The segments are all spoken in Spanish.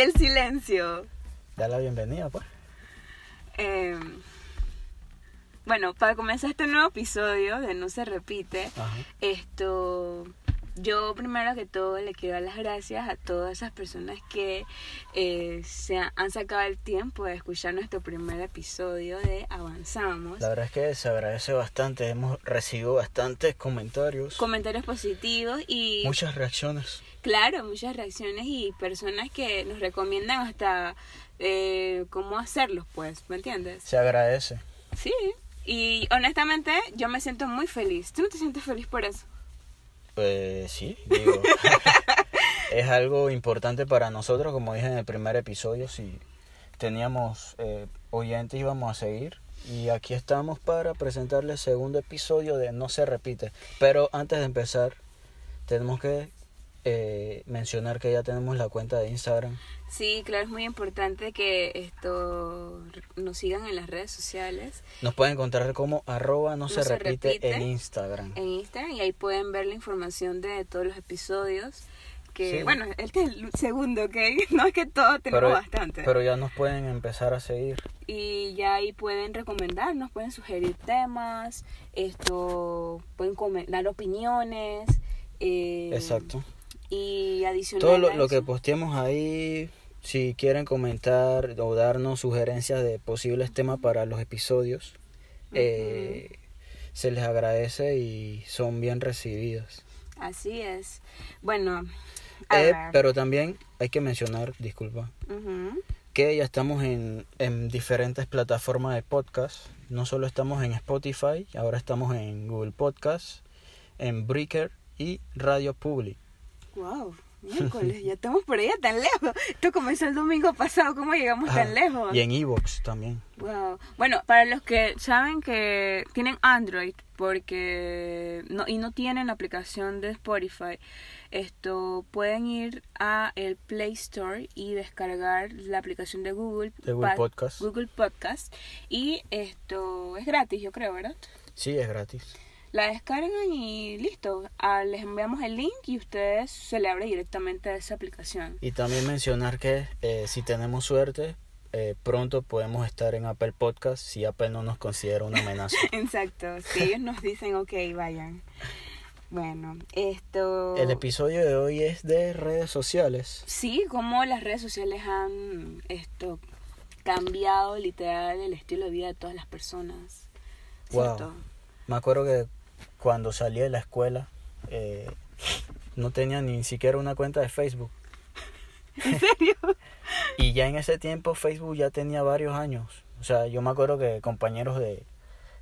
qué el silencio? Da la bienvenida, pues. Eh, bueno, para comenzar este nuevo episodio de No se repite, Ajá. esto, yo primero que todo le quiero dar las gracias a todas esas personas que eh, se ha- han sacado el tiempo de escuchar nuestro primer episodio de Avanzamos. La verdad es que se agradece bastante. Hemos recibido bastantes comentarios, Comentarios positivos y muchas reacciones. Claro, muchas reacciones y personas que nos recomiendan hasta eh, cómo hacerlos, pues, ¿me entiendes? Se agradece. Sí, y honestamente yo me siento muy feliz. ¿Tú no te sientes feliz por eso? Pues sí, digo. es algo importante para nosotros, como dije en el primer episodio, si teníamos eh, oyentes íbamos a seguir. Y aquí estamos para presentarles el segundo episodio de No se repite. Pero antes de empezar, tenemos que eh, mencionar que ya tenemos la cuenta de Instagram. Sí, claro, es muy importante que esto nos sigan en las redes sociales, Nos pueden encontrar como arroba no, se, se repite, repite. en Instagram. en Instagram, y ahí pueden ver la información de todos los episodios. Que, Sí. bueno, este es el segundo, ¿ok? No es que todos tenemos bastante. pero ya nos pueden empezar a seguir. y ya ahí pueden recomendarnos, pueden sugerir temas, esto, pueden dar opiniones. eh, Exacto. Y adicional Todo lo, lo que posteemos ahí, si quieren comentar o darnos sugerencias de posibles temas para los episodios, eh, se les agradece y son bien recibidos. Así es. Bueno, Eh, pero también hay que mencionar, disculpa, que ya estamos en, en diferentes plataformas de podcast. No solo estamos en Spotify, ahora estamos en Google Podcast, en Breaker y Radio Public. Wow, miércoles, ya estamos por allá tan lejos. Esto comenzó el domingo pasado, ¿cómo llegamos tan Ajá. lejos? Y en Evox también. Wow. Bueno, para los que saben que tienen Android porque no y no tienen la aplicación de Spotify, esto pueden ir a el Play Store y descargar la aplicación de Google De Google Pa- Podcast. Google Podcast y esto es gratis, yo creo, ¿verdad? Sí, es gratis. La descargan y listo. Ah, les enviamos el link y ustedes se le abre directamente a esa aplicación. Y también mencionar que eh, si tenemos suerte, eh, pronto podemos estar en Apple Podcast si Apple no nos considera una amenaza. Exacto. Si ellos nos dicen, ok, vayan. Bueno, esto... El episodio de hoy es de redes sociales. Sí, como las redes sociales han esto cambiado literal el estilo de vida de todas las personas. Wow. ¿Cierto? Me acuerdo que cuando salí de la escuela eh, no tenía ni siquiera una cuenta de Facebook. ¿En serio? Y ya en ese tiempo Facebook ya tenía varios años. O sea, yo me acuerdo que compañeros de,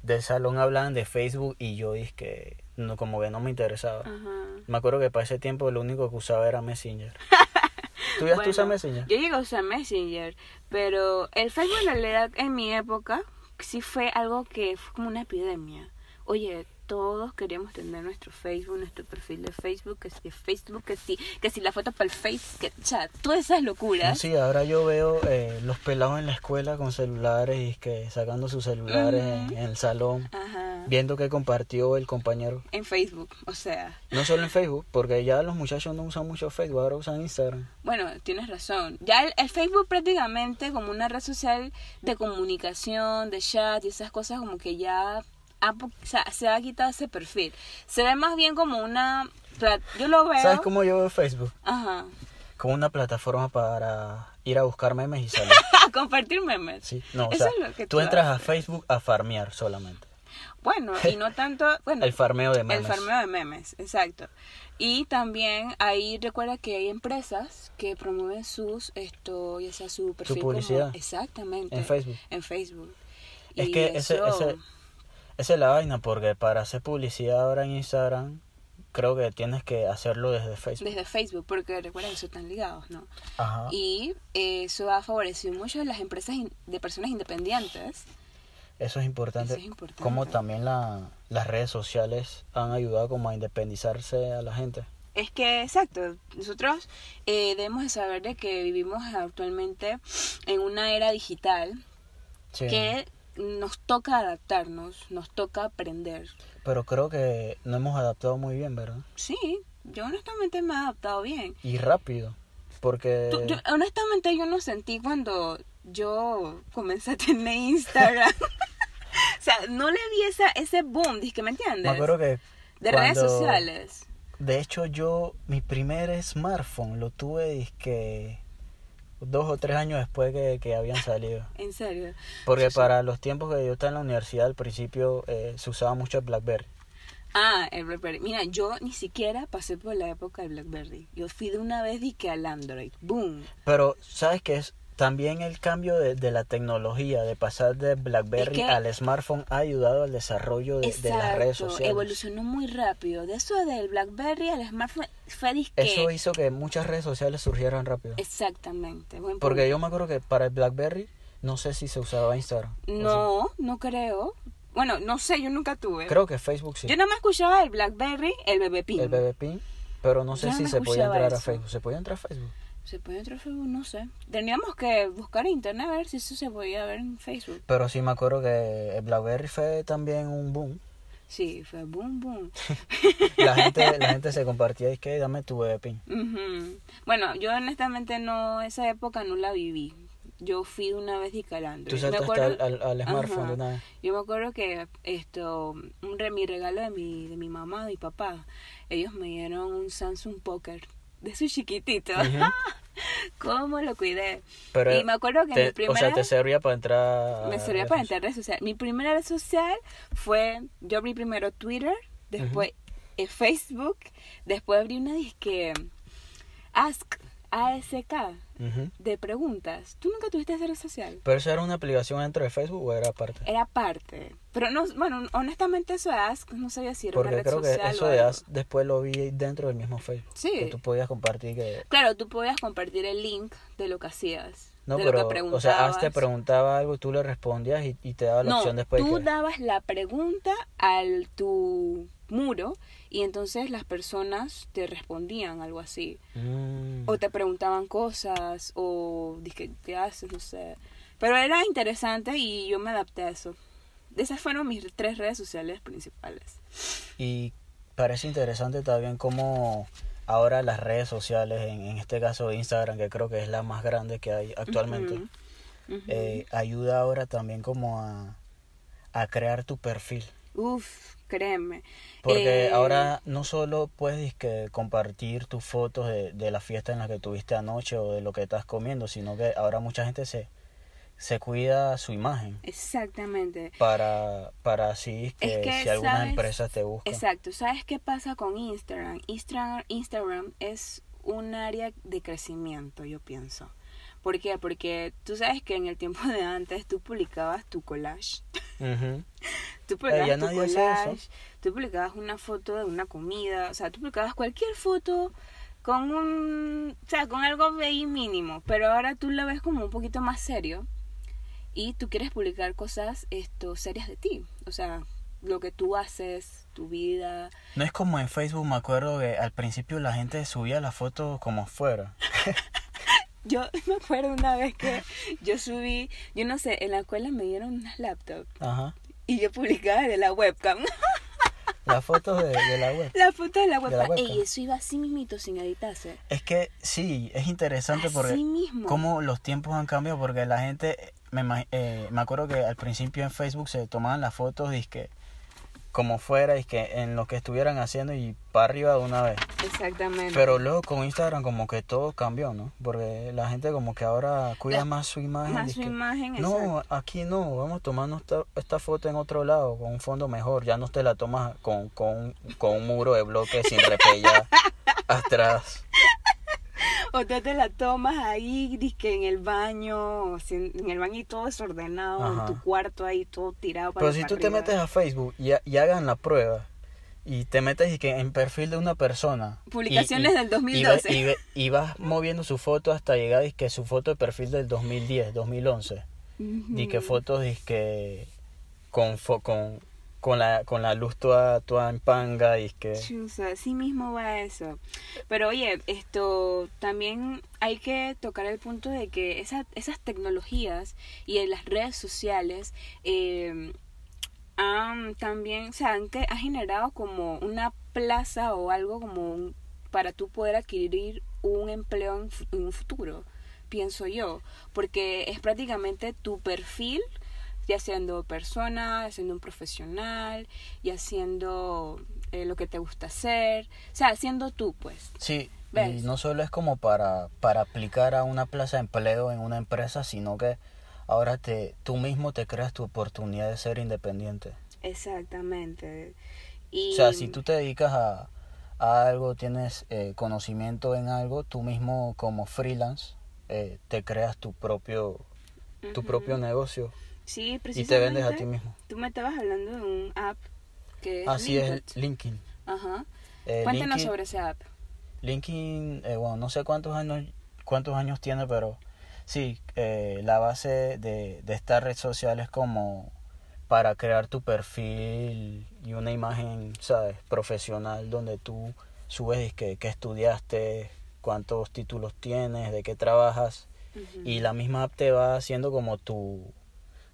del salón hablaban de Facebook y yo dije que no, como que no me interesaba. Ajá. Me acuerdo que para ese tiempo lo único que usaba era Messenger. ¿Tú ya Bueno, usas Messenger? Yo llegué a usar Messenger, pero el Facebook en realidad en mi época sí fue algo que fue como una epidemia. Oye, todos queríamos tener nuestro Facebook, nuestro perfil de Facebook, que si Facebook, que si, que si la foto para el Face, que, sea, todas esas locuras. sí, ahora yo veo eh, los pelados en la escuela con celulares y que sacando sus celulares en el salón, Ajá. viendo que compartió el compañero. En Facebook, o sea, No solo en Facebook, porque ya los muchachos no usan mucho Facebook, ahora usan Instagram. bueno, tienes razón. Ya el, el Facebook prácticamente como una red social de comunicación, de chat y esas cosas como que ya ha o se ha quitado ese perfil. Se ve más bien como una... Yo lo veo... ¿Sabes cómo yo veo Facebook? Ajá. Como una plataforma para ir a buscar memes y salir. compartir memes. Sí, no, o Eso sea, es lo que tú tú entras a. Facebook a farmear solamente. Bueno, y no tanto... Bueno, El farmeo de El memes. farmeo de memes, exacto. Y también ahí recuerda que hay empresas que promueven sus, esto, ya sea su perfil como- publicidad. exactamente. En Facebook. En Facebook. Es Y que ese, eso- ese, esa es la vaina, porque para hacer publicidad ahora en Instagram, creo que tienes que hacerlo desde Facebook. Desde Facebook, porque recuerda que eso están ligados, ¿no? Ajá. Y eso ha favorecido mucho a las empresas de personas independientes. Eso es importante. Eso es importante. Como también la, las redes sociales han ayudado como a independizarse a la gente. Es que, exacto, nosotros eh, debemos de saber de que vivimos actualmente en una era digital Sí. que nos toca adaptarnos, nos toca aprender. Pero creo que no hemos adaptado muy bien, ¿verdad? Sí, yo honestamente me he adaptado bien. Y rápido. porque... Tú- yo- honestamente yo no sentí cuando yo comencé a tener Instagram. o sea, no le vi esa, ese boom, que ¿me entiendes? me acuerdo que... de redes sociales. De hecho, yo, mi primer smartphone lo tuve, dizque, dos o tres años después que, que habían salido. En serio. Porque Sí, sí. para los tiempos que yo estaba en la universidad, al principio eh, se usaba mucho el BlackBerry. Ah, el BlackBerry. Mira, yo ni siquiera pasé por la época del BlackBerry. Yo fui de una vez y que al Android. Boom. Pero, ¿sabes qué es? También el cambio de, de la tecnología, de pasar de BlackBerry Es que- al smartphone, ha ayudado al desarrollo de, de las redes sociales. evolucionó muy rápido. De eso del BlackBerry al smartphone fue disque. Eso hizo que muchas redes sociales surgieran rápido. Exactamente. buen Porque yo me acuerdo que para el BlackBerry, no sé si se usaba Instagram. No, no creo. Bueno, no sé, yo nunca tuve. Creo que Facebook sí. Yo nada más escuchaba el BlackBerry, el bebé pin. El BB Pin, pero no sé Yo si no se podía entrar a. Facebook. ¿Se podía entrar a Facebook? ¿Se puede entrar a Facebook? No sé. Teníamos que buscar en internet a ver si eso se podía ver en Facebook. Pero sí me acuerdo que el BlackBerry fue también un boom. Sí, fue boom, boom. La gente, la gente se compartía y que dame tu BB Pin. Ujú. Bueno, yo honestamente no, esa época no la viví. Yo fui una vez y calando. Tú saltaste al, al, al smartphone Ajá. de una vez. Yo me acuerdo que esto, un re, mi regalo de mi, de mi mamá, de mi papá, ellos me dieron un Samsung Poker de su chiquitito. Ujú. ¿Cómo lo cuidé? Pero y me acuerdo que te- mi primera... O sea, te servía para entrar. Me servía para entrar a redes sociales. Mi primera red social fue, yo abrí primero Twitter, después eh, Facebook, después abrí una disque Ask, ASK, Ujú. de preguntas. ¿Tú nunca tuviste red social? Pero eso era una aplicación dentro de Facebook o era aparte. Era parte. Pero no, bueno, honestamente eso de Ask no sabía si era una Porque red creo que social eso o de algo. As después lo vi dentro del mismo Facebook. Sí. Que tú podías compartir que. Claro, tú podías compartir el link de lo que hacías. No, de pero. lo que O sea, As te preguntabas. preguntaba algo y tú le respondías y, y te daba la no, opción después. tú que- dabas la pregunta al tu muro y entonces las personas te respondían algo así. Mm. O te preguntaban cosas o dije, ¿qué haces? No sé. Pero era interesante y yo me adapté a eso. Esas fueron mis tres redes sociales principales. Y parece interesante también cómo ahora las redes sociales, en, en este caso Instagram, que creo que es la más grande que hay actualmente, eh, ayuda ahora también como a, a crear tu perfil. Uf, créeme. Porque Eh, ahora no solo puedes que compartir tus fotos de, de la fiesta en la que tuviste anoche o de lo que estás comiendo, sino que ahora mucha gente se, se cuida su imagen Exactamente. para, para así que, Es que, si alguna ¿sabes? empresa te busca. Exacto. ¿Sabes qué pasa con Instagram? Instagram, Instagram es un área de crecimiento, yo pienso. ¿Por qué? Porque tú sabes que en el tiempo de antes tú publicabas tu collage. Tú publicabas tu collage, eso. tú publicabas una foto de una comida, o sea, tú publicabas cualquier foto con un, o sea, con algo ahí mínimo, pero ahora tú lo ves como un poquito más serio y tú quieres publicar cosas esto serias de ti, o sea, lo que tú haces, tu vida. No es como en Facebook, me acuerdo que al principio la gente subía las fotos como fuera. Yo me acuerdo una vez que yo subí, yo no sé, en la escuela me dieron unas laptops Ajá. y yo publicaba de la webcam. Las fotos de, de la web. la foto de la la webcam. webcam. Y eso iba así mismito sin editarse. Es que sí, es interesante porque Así mismo. cómo los tiempos han cambiado porque la gente, me, eh, me acuerdo que al principio en Facebook se tomaban las fotos que como fuera y que en lo que estuvieran haciendo y para arriba de una vez. Exactamente. Pero luego con Instagram como que todo cambió, ¿no? Porque la gente como que ahora cuida La- más su imagen. más su dizque, imagen, No, aquí no, vamos a tomarnos esta, esta foto en otro lado, con un fondo mejor. Ya no te la tomas con, con, con un muro de bloque sin repellar atrás. O tú te la tomas ahí, dizque en el baño, en el baño y todo desordenado, Ajá. en tu cuarto ahí todo tirado para Pero si tú te metes a Facebook y, ha- y hagan la prueba y te metes y que en perfil de una persona. Publicaciones y- del y ve- 2012. Y, ve- y vas moviendo su foto hasta llegar y que su foto de perfil del 2010, 2011. Y que fotos y que con, fo- con, con, la, con la luz toda, toda en panga y que... Chusa, así mismo va eso. Pero oye, esto también hay que tocar el punto de que esa- esas tecnologías y en las redes sociales eh, han también, o sea, han, que- ha generado como una plaza o algo como un- para tú poder adquirir un empleo en, en un futuro, pienso yo, porque es prácticamente tu perfil, ya siendo persona, ya siendo un profesional, ya siendo eh, lo que te gusta hacer, o sea, siendo tú, pues. Sí, ¿Ves? y no solo es como para, para aplicar a una plaza de empleo en una empresa, sino que ahora te, tú mismo te creas tu oportunidad de ser independiente. Exactamente. Y, O sea, si tú te dedicas a, a algo, tienes eh, conocimiento en algo, tú mismo como freelance eh, te creas tu propio, tu propio negocio Sí, y precisamente. te vendes a ti mismo. Tú me estabas hablando de un app que es Así es, Linked. LinkedIn. Ajá. Eh, Cuéntanos LinkedIn- sobre ese app. LinkedIn, eh, bueno, no sé cuántos años, cuántos años tiene, pero sí, eh, la base de, de esta red social es como para crear tu perfil y una imagen, ¿sabes? Profesional donde tú subes que, que estudiaste, cuántos títulos tienes, de qué trabajas y la misma app te va haciendo como tu,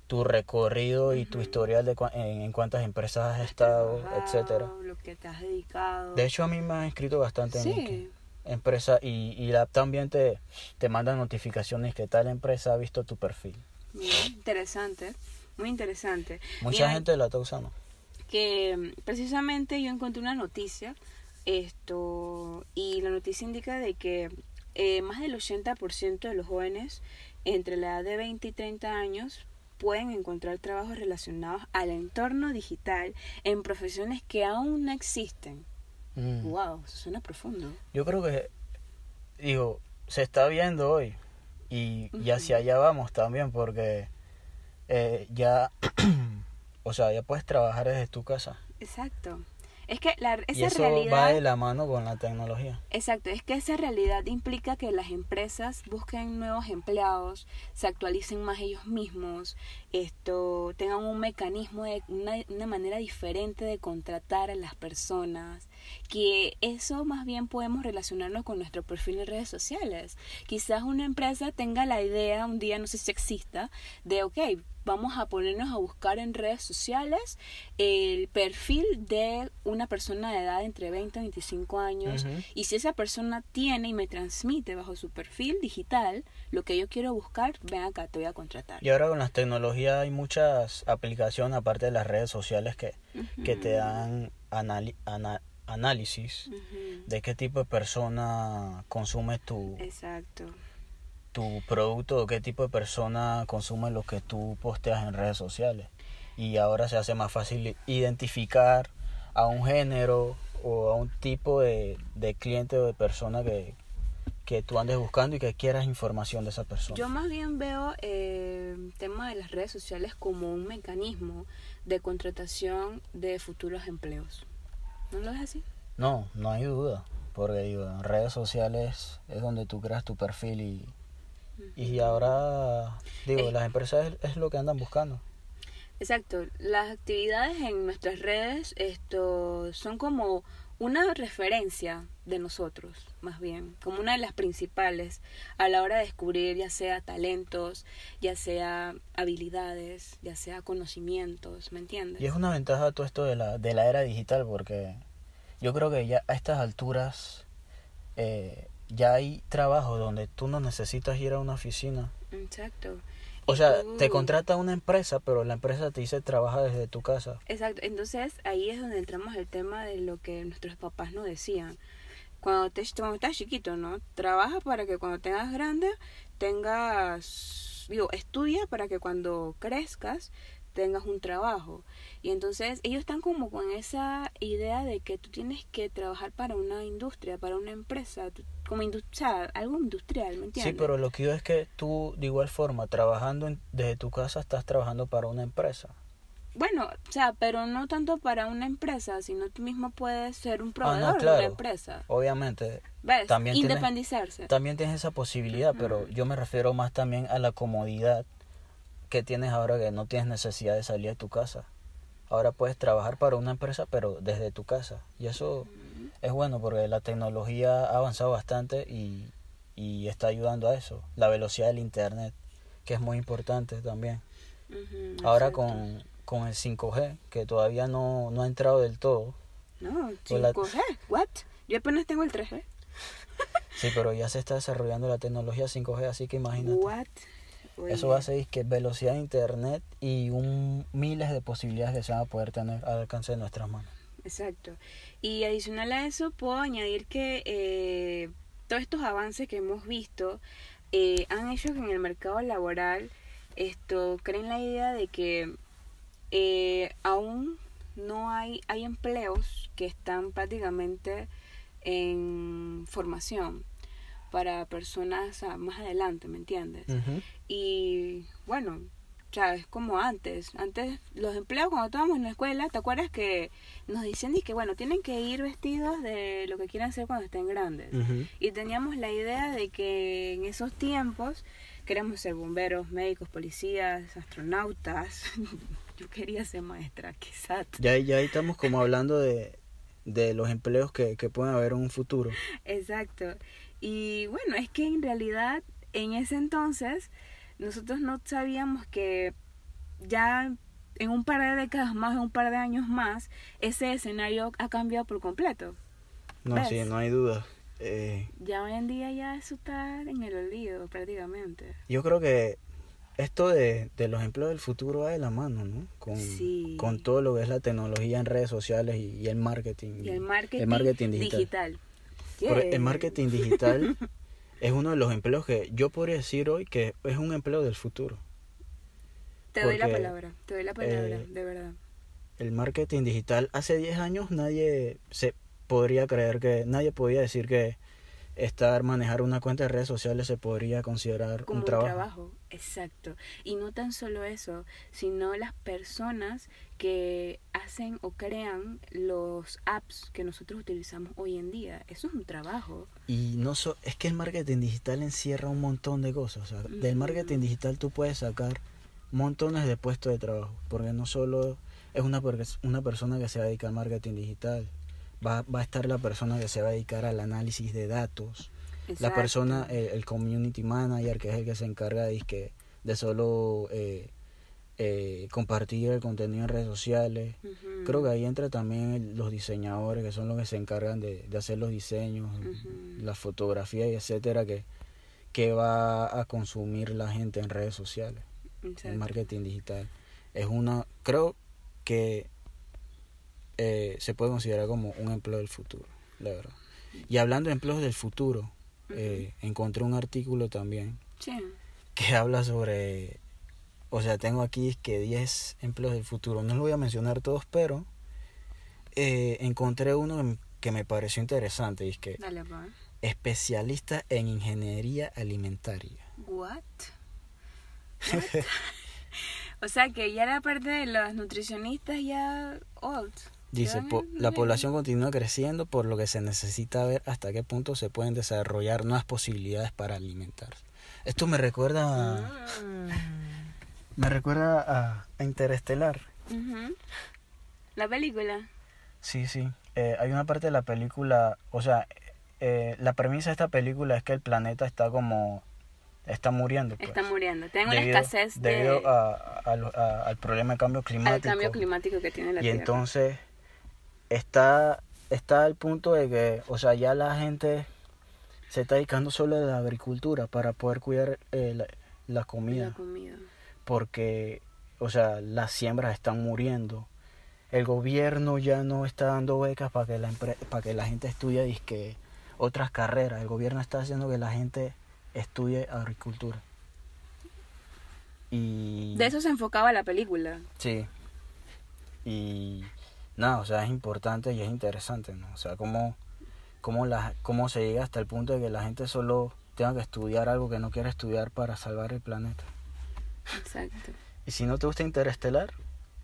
tu recorrido y tu historial de cua- en, en cuántas empresas has estado, etcétera. Lo que te has dedicado. De hecho, a mí me han escrito bastante en sí. empresa y, y la también te, te manda notificaciones que tal empresa ha visto tu perfil. Interesante. Muy interesante. Mucha Mira, gente la está usando. que precisamente yo encontré una noticia esto y la noticia indica de que eh, más del 80% de los jóvenes entre la edad de 20 y 30 años pueden encontrar trabajos relacionados al entorno digital en profesiones que aún no existen. Mm. Wow, eso suena profundo. Yo creo que, digo, se está viendo hoy y, y Ujú. hacia allá vamos también porque eh, ya, o sea, ya puedes trabajar desde tu casa. Exacto. Es que la, y esa eso realidad va de la mano con la tecnología. Exacto, es que esa realidad implica que las empresas busquen nuevos empleados, se actualicen más ellos mismos, esto tengan un mecanismo de una, una manera diferente de contratar a las personas, que eso más bien podemos relacionarnos con nuestro perfil en redes sociales. Quizás una empresa tenga la idea un día, no sé si exista, de ok, vamos a ponernos a buscar en redes sociales el perfil de una persona de edad entre 20 y 25 años y si esa persona tiene y me transmite bajo su perfil digital lo que yo quiero buscar, ven acá, te voy a contratar. Y ahora con las tecnologías hay muchas aplicaciones aparte de las redes sociales que, que te dan anali- ana- análisis de qué tipo de persona consume tu, Exacto. Tu producto o qué tipo de persona consume lo que tú posteas en redes sociales. Y ahora se hace más fácil identificar a un género o a un tipo de, de cliente o de persona que, que tú andes buscando y que quieras información de esa persona. Yo más bien veo eh, el tema de las redes sociales como un mecanismo de contratación de futuros empleos. ¿No lo ves así? No, no hay duda, porque digo, en redes sociales es donde tú creas tu perfil y, y ahora, digo, Eh. las empresas es, es lo que andan buscando. Exacto, las actividades en nuestras redes esto son como una referencia de nosotros, más bien, como una de las principales a la hora de descubrir ya sea talentos, ya sea habilidades, ya sea conocimientos, ¿me entiendes? Y es una ventaja todo esto de la, de la era digital porque yo creo que ya a estas alturas eh, ya hay trabajos donde tú no necesitas ir a una oficina. Exacto. O sea, tú- te contrata una empresa, pero la empresa te dice trabaja desde tu casa. Exacto, entonces ahí es donde entramos el tema de lo que nuestros papás nos decían. Cuando, te, cuando estás chiquito, ¿no? Trabaja para que cuando tengas grande tengas, digo, estudia para que cuando crezcas tengas un trabajo. Y entonces ellos están como con esa idea de que tú tienes que trabajar para una industria, para una empresa, tú- como industria, algo industrial, ¿me entiendes? Sí, pero lo que yo es que tú, de igual forma, trabajando en- desde tu casa, estás trabajando para una empresa. Bueno, o sea, pero no tanto para una empresa, sino tú mismo puedes ser un proveedor de Ah, claro. una empresa. Obviamente, ¿Ves? También tienes- Independizarse. también tienes esa posibilidad, pero yo me refiero más también a la comodidad que tienes ahora que no tienes necesidad de salir de tu casa. Ahora puedes trabajar para una empresa, pero desde tu casa. Y eso es bueno porque la tecnología ha avanzado bastante y, y está ayudando a eso. La velocidad del Internet, que es muy importante también. Ahora con, con el 5G, que todavía no, no ha entrado del todo. No, con la- 5G, ¿what? Yo apenas tengo el 3G. Sí, pero ya se está desarrollando la tecnología 5G, así que imagínate. What? Eso va a ser que velocidad de internet y un miles de posibilidades que se van a poder tener al alcance de nuestras manos. Exacto. Y adicional a eso, puedo añadir que eh, todos estos avances que hemos visto eh, han hecho que en el mercado laboral esto creen la idea de que eh, aún no hay, hay empleos que están prácticamente en formación para personas más adelante, ¿me entiendes? Y bueno, o sea, es como antes. Antes, los empleos cuando estábamos en la escuela, ¿te acuerdas que nos dicen que, bueno, tienen que ir vestidos de lo que quieran hacer cuando estén grandes? Y teníamos la idea de que en esos tiempos queremos ser bomberos, médicos, policías, astronautas. Yo quería ser maestra, quizás. Ya, ya ahí estamos como hablando de, de los empleos que, que pueden haber en un futuro. Exacto. Y bueno, es que en realidad en ese entonces nosotros no sabíamos que ya en un par de décadas más, en un par de años más, ese escenario ha cambiado por completo. No, sí, no hay duda. Eh, ya hoy en día ya eso está en el olvido prácticamente. Yo creo que esto de, de los empleos del futuro va de la mano, ¿no? Con, con todo lo que es la tecnología en redes sociales y, el marketing. Y el marketing, digital. el marketing digital es uno de los empleos que yo podría decir hoy que es un empleo del futuro. Te doy la palabra, te doy la palabra, eh, de verdad. El marketing digital, hace 10 años nadie se podría creer que, nadie podía decir que estar, manejar una cuenta de redes sociales se podría considerar Como un trabajo. Un trabajo, exacto. Y no tan solo eso, sino las personas que hacen o crean los apps que nosotros utilizamos hoy en día. Eso es un trabajo. Y no so, es que el marketing digital encierra un montón de cosas. O sea, del marketing digital tú puedes sacar montones de puestos de trabajo, porque no solo es una, una persona que se va a dedicar al marketing digital, va, va a estar la persona que se va a dedicar al análisis de datos, la persona, el, community manager, que es el que se encarga de, de solo eh, eh, compartir el contenido en redes sociales. Creo que ahí entra también los diseñadores, que son los que se encargan de, de hacer los diseños, la fotografía y etcétera, que, que va a consumir la gente en redes sociales. El marketing digital. Es una, creo que eh, se puede considerar como un empleo del futuro, la verdad. Y hablando de empleos del futuro, eh, encontré un artículo también que habla sobre, o sea, tengo aquí que 10 empleos del futuro, no lo voy a mencionar todos, pero eh, encontré uno que me pareció interesante y es que especialista en ingeniería alimentaria. What? o sea que ya la parte de los nutricionistas ya old. Dice, la población continúa creciendo, por lo que se necesita ver hasta qué punto se pueden desarrollar nuevas posibilidades para alimentarse. Esto me recuerda... Mm. Me recuerda a, Interestelar. ¿La película? Sí, sí. Eh, hay una parte de la película, o sea, eh, la premisa de esta película es que el planeta está como está muriendo. Pues, está muriendo. Tiene una escasez de... Debido a, al problema de cambio climático. Al cambio climático que tiene la Tierra. Y entonces está, está al punto de que, o sea, ya la gente se está dedicando solo a la agricultura para poder cuidar eh, la, comida. Porque, o sea, las siembras están muriendo. El gobierno ya no está dando becas para que la, para que la gente estudie disque, otras carreras. El gobierno está haciendo que la gente estudie agricultura. Y... De eso se enfocaba la película. Sí. Y nada, o sea, es importante y es interesante, ¿no? O sea, cómo, cómo, la, cómo se llega hasta el punto de que la gente solo tenga que estudiar algo que no quiere estudiar para salvar el planeta. Exacto. Y si no te gusta Interestelar,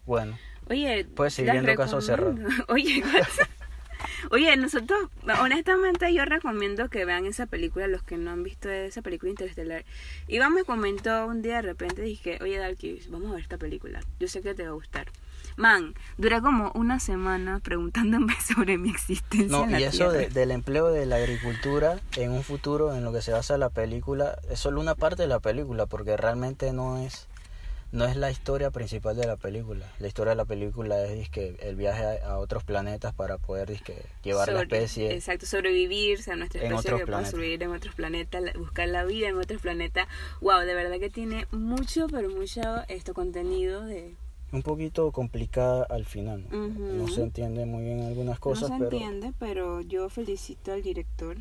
bueno. Oye, puedes seguir viendo casos cerrados. Oye, Oye, nosotros, honestamente, yo recomiendo que vean esa película, los que no han visto esa película Interestelar. Iván me comentó un día de repente, dije, oye, Darky, vamos a ver esta película. Yo sé que te va a gustar. Man, duré como una semana preguntándome sobre mi existencia. No, y eso del empleo de la agricultura en un futuro, en lo que se basa la película, es solo una parte de la película, porque realmente no es no es la historia principal de la película. La historia de la película es que el viaje a, a otros planetas para poder llevar la especie. Exacto, sobrevivir, o sea, nuestra especie que sobrevivir en otros planetas, la- buscar la vida en otros planetas. Wow, de verdad que tiene mucho, pero mucho esto contenido de... Un poquito complicada al final. ¿no? Se entiende muy bien algunas cosas, no se pero entiende, pero yo felicito al director.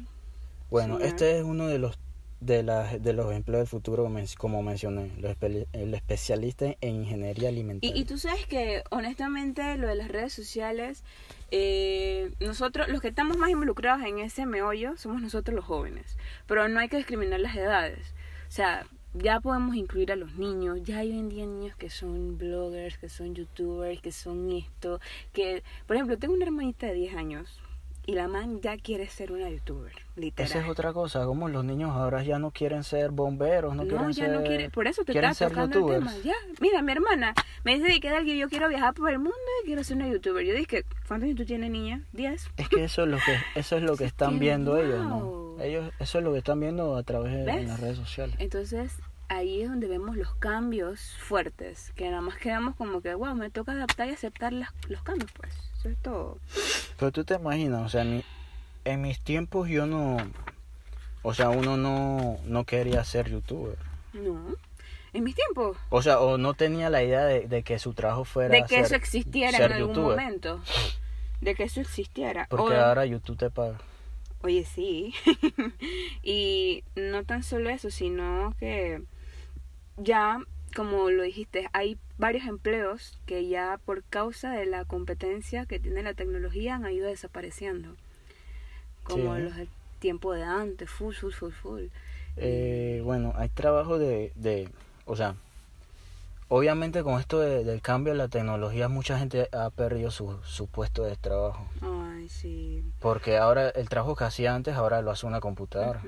bueno, señor. este es uno de los de las de los empleos del futuro como men- como mencioné, los espe- el especialista en ingeniería alimentaria. Y, y tú sabes que, honestamente, lo de las redes sociales, eh, nosotros, los que estamos más involucrados en ese meollo, somos nosotros los jóvenes. Pero no hay que discriminar las edades. O sea, ya podemos incluir a los niños. Ya hay hoy en día niños que son bloggers, que son youtubers, que son esto. que Por ejemplo, tengo una hermanita de 10 años y la man ya quiere ser una youtuber, literal. Esa es otra cosa, como los niños ahora ya no quieren ser bomberos, no, No, quieren ya ser no quiere, por eso te quieren estaba ser tocando el youtubers. tema. Ya, mira, mi hermana me dice que alguien yo quiero viajar por el mundo y quiero ser una youtuber. Yo dije, ¿cuántos años tú tienes, niña? ¿10? Es que eso es lo que eso es lo que están viendo ellos, ¿no? Ellos eso es lo que están viendo a través de las redes sociales. Entonces, ahí es donde vemos los cambios fuertes, que nada más quedamos como que, wow, me toca adaptar y aceptar las- los cambios, pues. Eso es todo. Pero tú te imaginas, o sea, en, mi- en mis tiempos yo no o sea, uno no no quería ser youtuber. No. En mis tiempos, O sea, o no tenía la idea de, de que su trabajo fuera de que ser- eso existiera en algún youtuber. momento. De que eso existiera. Porque O- ahora YouTube te paga. Oye, sí. y no tan solo eso, sino que ya, como lo dijiste, hay varios empleos que ya por causa de la competencia que tiene la tecnología han ido desapareciendo. Como Sí. los del tiempo de antes, full, full, full, full. Eh, bueno, hay trabajo de, de, o sea, obviamente con esto de- del cambio de la tecnología mucha gente ha perdido su, su puesto de trabajo. Ay, sí. Porque ahora el trabajo que hacía antes ahora lo hace una computadora.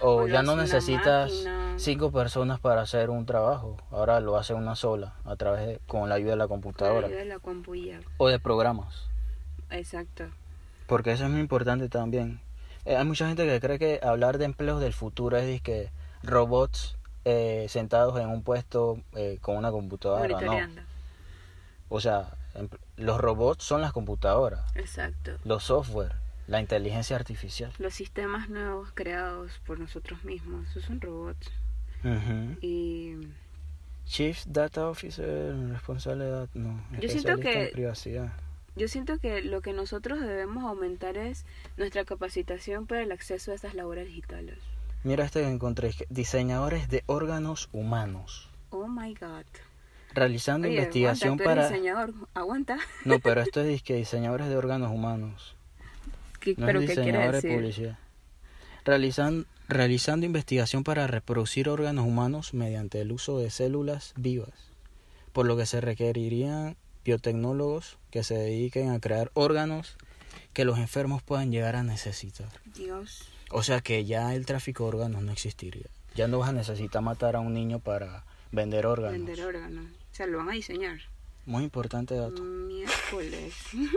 O ya no necesitas cinco personas para hacer un trabajo. Ahora lo hace una sola a través de, con la ayuda de la Con la computadora. ayuda de la. O de programas. Exacto. Porque eso es muy importante también. Eh, hay mucha gente que cree que hablar de empleos del futuro es que robots eh, sentados en un puesto eh, con una computadora. No. O sea, los robots son las computadoras, Exacto. los software, la inteligencia artificial. Los sistemas nuevos creados por nosotros mismos, esos son robots. Ujú. Y Chief Data Officer, responsable de datos, no, Yo siento especialista en que- privacidad. yo siento que lo que nosotros debemos aumentar es nuestra capacitación para el acceso a estas labores digitales. Mira este que encontré, que diseñadores de órganos humanos, Oh my god. realizando Oye, investigación aguanta, tú eres para... diseñador, aguanta. No, pero esto es disque diseñadores de órganos humanos. ¿Qué- No ¿Pero es qué quiere diseñador de publicidad. Realizan, realizando investigación para reproducir órganos humanos mediante el uso de células vivas, por lo que se requerirían biotecnólogos que se dediquen a crear órganos que los enfermos puedan llegar a necesitar. Dios. O sea que ya el tráfico de órganos no existiría. Ya no vas a necesitar matar a un niño para vender órganos. Vender órganos. O sea, lo van a diseñar. Muy importante dato. Miércoles.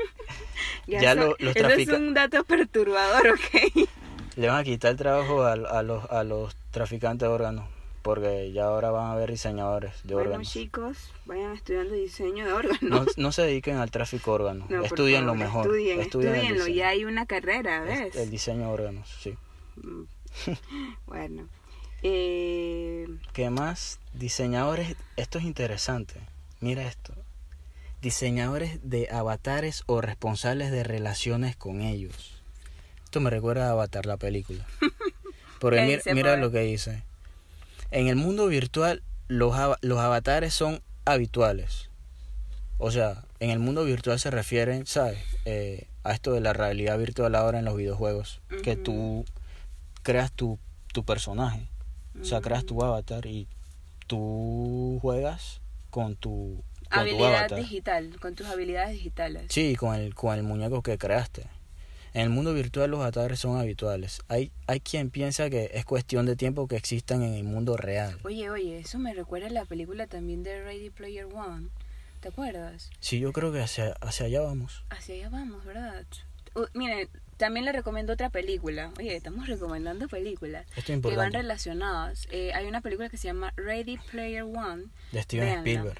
Ya eso- lo- los eso es un dato perturbador, ¿ok? Le van a quitar el trabajo a, a los, a los traficantes de órganos. Porque ya ahora van a haber diseñadores de Bueno, órganos. chicos, vayan estudiando diseño de órganos. No, no se dediquen al tráfico de órganos. No, estudien lo mejor. Estudien, Estudien estudienlo. Ya hay una carrera, ¿ves? El diseño de órganos, sí. Mm. bueno. Eh, ¿Qué más? Diseñadores, esto es interesante. Mira esto. Diseñadores de avatares o responsables de relaciones con ellos. Esto me recuerda a Avatar, la película. Porque ¿Qué mira, mira lo que dice. En el mundo virtual, los, los avatares son habituales. O sea, en el mundo virtual se refieren, ¿sabes? Eh, a esto de la realidad virtual ahora en los videojuegos. Que tú creas tu, tu personaje. O sea, creas tu avatar y tú juegas con tu, con tu habilidad avatar. digital, con tus habilidades digitales. Sí, con el, con el muñeco que creaste. En el mundo virtual los avatares son habituales. Hay, hay quien piensa que es cuestión de tiempo que existan en el mundo real. Oye, oye, eso me recuerda a la película también de Ready Player One. ¿Te acuerdas? Sí, yo creo que hacia, hacia allá vamos. Hacia allá vamos, ¿verdad? Uh, miren, también le recomiendo otra película. Oye, estamos recomendando películas Esto es que van importante. relacionadas. Eh, hay una película que se llama Ready Player One. De Steven. Spielberg.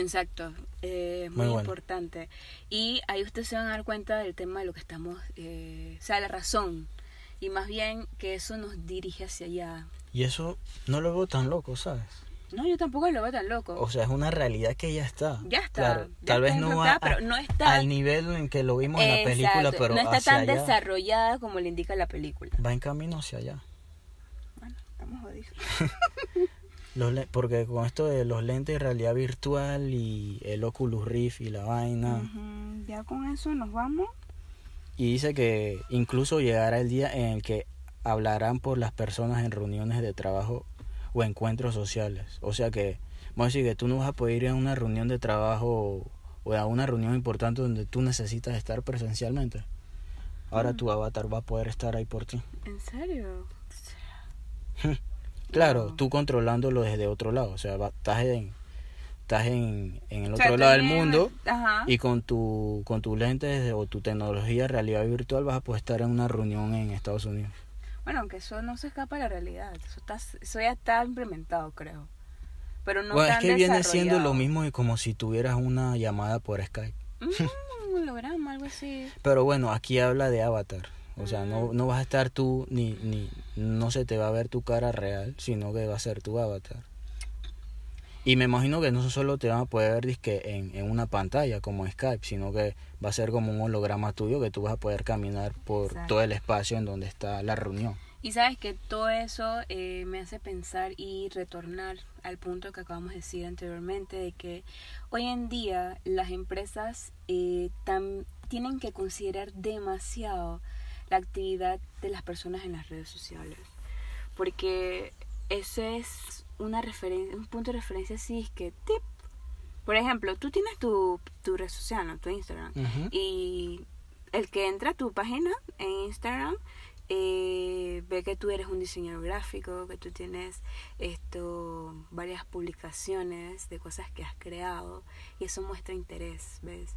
Exacto, eh, Muy muy bueno. importante. Y ahí ustedes se van a dar cuenta del tema de lo que estamos, eh, o sea, la razón. Y más bien que eso nos dirige hacia allá. Y eso no lo veo tan loco, ¿sabes? No, yo tampoco lo veo tan loco. O sea, es una realidad que ya está. ya está. Claro, ya tal vez no a- pero no está, al nivel en que lo vimos en la película, pero no está hacia tan allá. desarrollada como le indica la película. Va en camino hacia allá. Bueno, estamos jodidos. Los le- porque con esto de los lentes de realidad virtual y el Oculus Rift y la vaina. Ujú, Ya con eso nos vamos. Y dice que incluso llegará el día en el que hablarán por las personas en reuniones de trabajo o encuentros sociales. O sea que, vamos a decir que tú no vas a poder ir a una reunión de trabajo o a una reunión importante donde tú necesitas estar presencialmente. Ahora tu avatar va a poder estar ahí por ti. ¿En serio? Claro, tú controlándolo desde otro lado. O sea, estás en, estás en, en el O otro lado del mundo Ajá. y con tu, con tus lentes o tu tecnología realidad virtual vas a poder estar en una reunión en Estados Unidos. Bueno, aunque eso no se escapa de la realidad. Eso, está, eso ya está implementado, creo. Pero no bueno, es que viene siendo lo mismo y como si tuvieras una llamada por Skype. Mm, un holograma, algo así. Pero bueno, aquí habla de avatar. O sea, no, Mm. no vas a estar tú, ni, ni no se te va a ver tu cara real, sino que va a ser tu avatar. Y me imagino que no solo te van a poder ver dizque, en, en una pantalla como Skype, sino que va a ser como un holograma tuyo que tú vas a poder caminar por Exacto. todo el espacio en donde está la reunión. Y sabes que todo eso eh, me hace pensar y retornar al punto que acabamos de decir anteriormente, de que hoy en día las empresas eh, tienen que considerar demasiado la actividad de las personas en las redes sociales. Porque ese es una referencia, un punto de referencia así es que tip. Por ejemplo, tú tienes tu, tu red social, ¿no? tu Instagram. Y el que entra a tu página en Instagram eh, ve que tú eres un diseñador gráfico, que tú tienes esto varias publicaciones de cosas que has creado y eso muestra interés, ¿ves?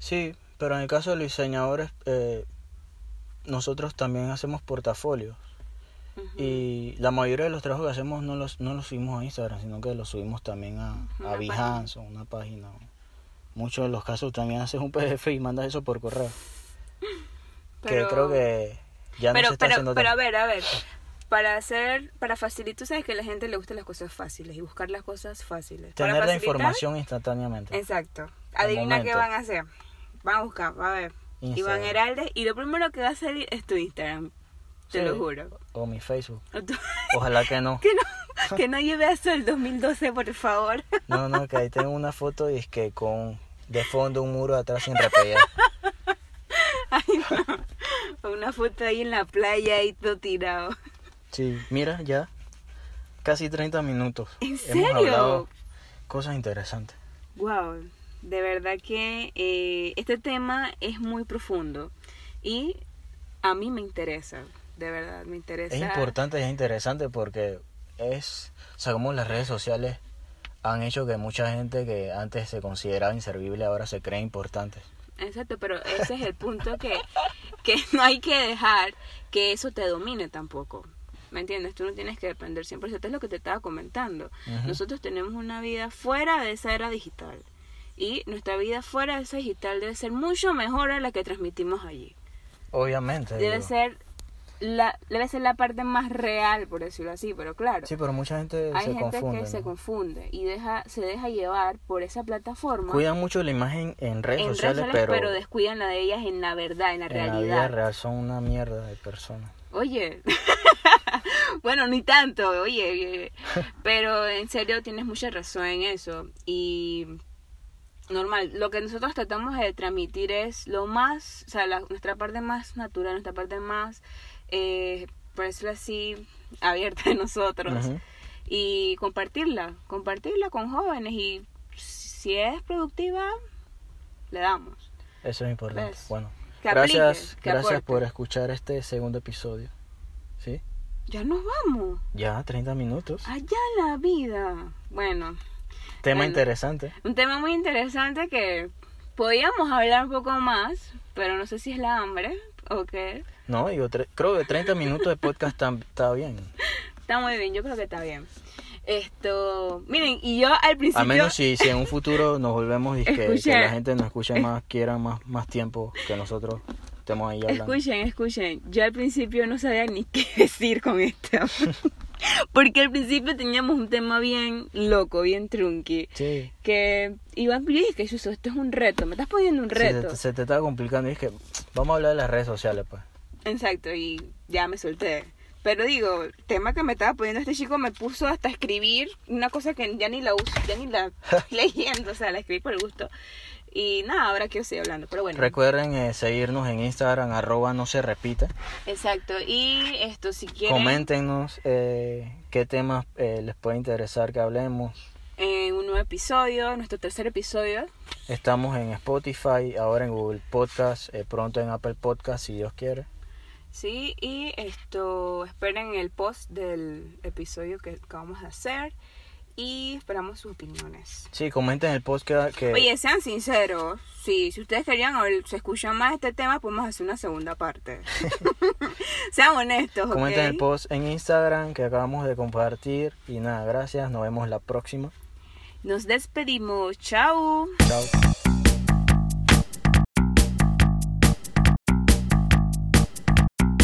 Sí, pero en el caso de los diseñadores, eh, nosotros también hacemos portafolios. Ujú. Y la mayoría de los trabajos que hacemos no los, no los subimos a Instagram, sino que los subimos también a, Una a Behance o una página. Muchos de los casos también haces un PDF y mandas eso por correo. Pero- que creo que ya no se pero, está pero, haciendo pero a ver, a ver, para hacer, para facilitar, tú sabes que a la gente le gustan las cosas fáciles y buscar las cosas fáciles. Para Tener la información instantáneamente. Exacto. Adivina qué van a hacer. Van a buscar, va a ver. Iván Instagram. Heralde y lo primero que va a salir es tu Instagram. Te Sí. lo juro. O mi Facebook. O tú- Ojalá que no. que no, que no lleve eso el 2012, por favor. No, no, que ahí tengo una foto y es que con de fondo un muro atrás sin repellar. Ay, no. Una foto ahí en la playa y todo tirado. Sí, mira, ya casi 30 minutos. ¿En Hemos serio? hablado cosas interesantes. Wow, de verdad que eh, este tema es muy profundo y a mí me interesa, de verdad me interesa. Es importante y es interesante porque es, o sea, como las redes sociales han hecho que mucha gente que antes se consideraba inservible ahora se cree importante. Exacto, pero ese es el punto que, que no hay que dejar que eso te domine tampoco. ¿Me entiendes? Tú no tienes que depender 100%. Es lo que te estaba comentando. Nosotros tenemos una vida fuera de esa era digital. Y nuestra vida fuera de esa digital debe ser mucho mejor a la que transmitimos allí. Obviamente. Debe digo. ser la, debe ser la parte más real, por decirlo así, pero claro. Sí, pero mucha gente hay se gente confunde. que se ¿no? confunde y deja, se deja llevar por esa plataforma Cuidan mucho la imagen en redes en sociales, redes sociales, pero, descuidan la de ellas en la verdad, en la en la vida realidad. real son una mierda de personas. Oye, bueno, ni tanto, oye, oye, pero en serio tienes mucha razón en eso y normal, lo que nosotros tratamos de transmitir es lo más, o sea, la- nuestra parte más natural, nuestra parte más, eh, por decirlo así, abierta de nosotros y compartirla, compartirla con jóvenes y si es productiva, le damos. Eso es importante. ¿Ves? Bueno, Que gracias, aplique, gracias por escuchar este segundo episodio. ¿Sí? Ya nos vamos. Ya, 30 minutos. Allá la vida. Bueno, Tema bueno. interesante. un tema muy interesante que podíamos hablar un poco más, pero no sé si es la hambre. Ok. No, digo, tre- creo que 30 minutos de podcast está, bien. Está muy bien, yo creo que está bien. Esto, miren, y yo al principio... A menos si, si en un futuro nos volvemos y que, que la gente nos escuche más, quiera más, más tiempo que nosotros estemos ahí hablando. Escuchen, escuchen. Yo al principio no sabía ni qué decir con esto. Porque al principio teníamos un tema bien loco, bien trunky. Sí. Que Iván, yo dije esto es un reto. Me estás poniendo un reto. se te está complicando y que vamos a hablar de las redes sociales, pues. Exacto, y ya me solté. Pero digo, el tema que me estaba poniendo este chico me puso hasta escribir una cosa que ya ni la uso, ya ni la leyendo, o sea, la escribí por el gusto. Y nada, ahora quiero seguir hablando, pero bueno. Recuerden eh, seguirnos en Instagram, arroba no se repita. Exacto, y esto, si quieren... Coméntenos eh, qué temas eh, les puede interesar que hablemos. en un nuevo episodio, nuestro tercer episodio. Estamos en Spotify, ahora en Google Podcast, eh, pronto en Apple Podcast, si Dios quiere. Sí, y esto, esperen el post del episodio que acabamos de hacer y esperamos sus opiniones. Sí, comenten el post que... que- Oye, sean sinceros, sí, si ustedes querían o se escuchan más este tema, podemos hacer una segunda parte. sean honestos, comenten el post en Instagram que acabamos de compartir. Y nada, gracias, nos vemos la próxima. Nos despedimos, chao. Chao.